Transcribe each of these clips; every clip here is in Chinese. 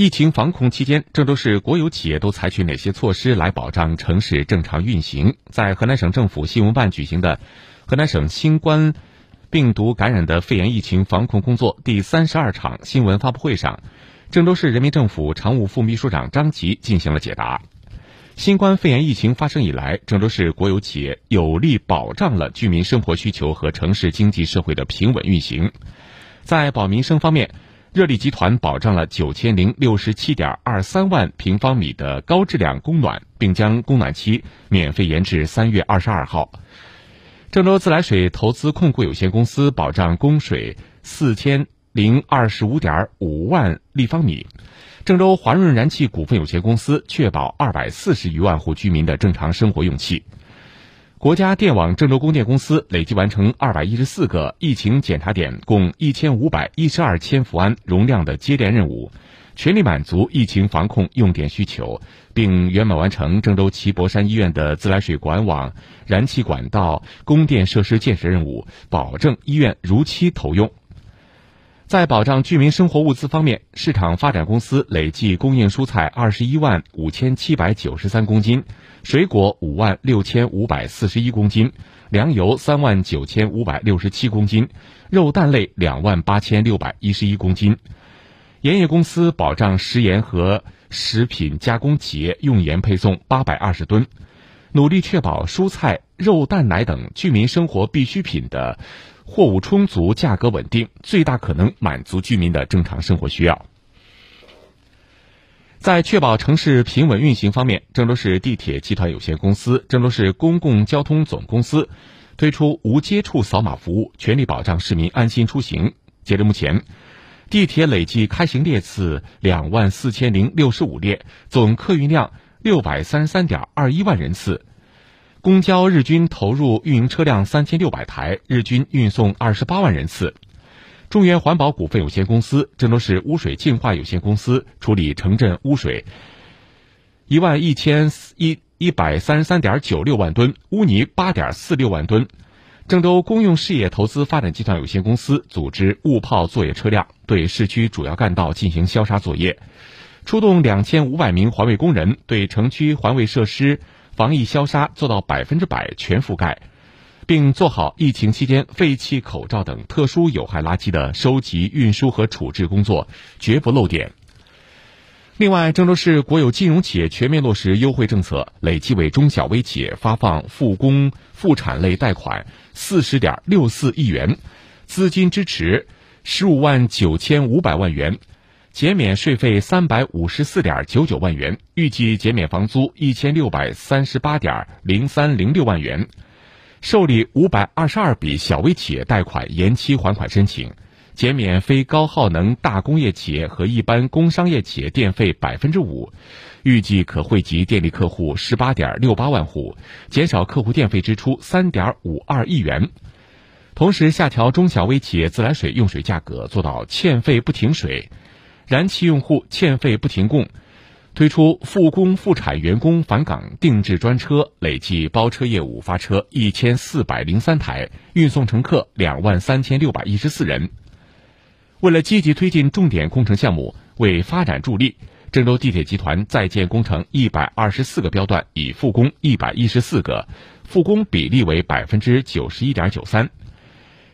疫情防控期间，郑州市国有企业都采取哪些措施来保障城市正常运行？在河南省政府新闻办举行的河南省新冠病毒感染的肺炎疫情防控工作第三十二场新闻发布会上，郑州市人民政府常务副秘书长张吉进行了解答。新冠肺炎疫情发生以来，郑州市国有企业有力保障了居民生活需求和城市经济社会的平稳运行。在保民生方面，热力集团保障了九千零六十七点二三万平方米的高质量供暖，并将供暖期免费延至三月二十二号。郑州自来水投资控股有限公司保障供水四千零二十五点五万立方米。郑州华润燃气股份有限公司确保二百四十余万户居民的正常生活用气。国家电网郑州供电公司累计完成二百一十四个疫情检查点，共一千五百一十二千伏安容量的接电任务，全力满足疫情防控用电需求，并圆满完成郑州齐博山医院的自来水管网、燃气管道、供电设施建设任务，保证医院如期投用。在保障居民生活物资方面，市场发展公司累计供应蔬菜二十一万五千七百九十三公斤，水果五万六千五百四十一公斤，粮油三万九千五百六十七公斤，肉蛋类两万八千六百一十一公斤。盐业公司保障食盐和食品加工企业用盐配送八百二十吨，努力确保蔬菜、肉、蛋、奶等居民生活必需品的。货物充足，价格稳定，最大可能满足居民的正常生活需要。在确保城市平稳运行方面，郑州市地铁集团有限公司、郑州市公共交通总公司推出无接触扫码服务，全力保障市民安心出行。截至目前，地铁累计开行列次两万四千零六十五列，总客运量六百三十三点二一万人次。公交日均投入运营车辆三千六百台，日均运送二十八万人次。中原环保股份有限公司、郑州市污水净化有限公司处理城镇污水一万一千一一百三十三点九六万吨，污泥八点四六万吨。郑州公用事业投资发展集团有限公司组织雾炮作业车辆对市区主要干道进行消杀作业，出动两千五百名环卫工人对城区环卫设施。防疫消杀做到百分之百全覆盖，并做好疫情期间废弃口罩等特殊有害垃圾的收集、运输和处置工作，绝不漏点。另外，郑州市国有金融企业全面落实优惠政策，累计为中小微企业发放复工复产类贷款四十点六四亿元，资金支持十五万九千五百万元。减免税费三百五十四点九九万元，预计减免房租一千六百三十八点零三零六万元，受理五百二十二笔小微企业贷款延期还款申请，减免非高耗能大工业企业和一般工商业企业电费百分之五，预计可惠及电力客户十八点六八万户，减少客户电费支出三点五二亿元。同时，下调中小微企业自来水用水价格，做到欠费不停水。燃气用户欠费不停供，推出复工复产员工返岗定制专车，累计包车业务发车一千四百零三台，运送乘客两万三千六百一十四人。为了积极推进重点工程项目，为发展助力，郑州地铁集团在建工程一百二十四个标段已复工一百一十四个，复工比例为百分之九十一点九三。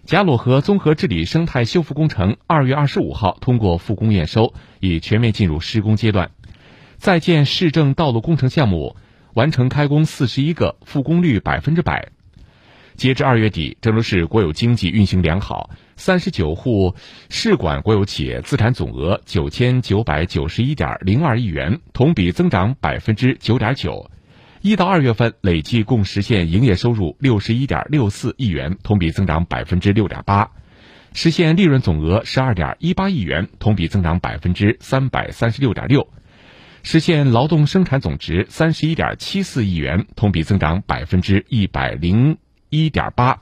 贾鲁河综合治理生态修复工程二月二十五号通过复工验收，已全面进入施工阶段。在建市政道路工程项目完成开工四十一个，复工率百分之百。截至二月底，郑州市国有经济运行良好，三十九户市管国有企业资产总额九千九百九十一点零二亿元，同比增长百分之九点九。一到二月份累计共实现营业收入六十一点六四亿元，同比增长百分之六点八；实现利润总额十二点一八亿元，同比增长百分之三百三十六点六；实现劳动生产总值三十一点七四亿元，同比增长百分之一百零一点八；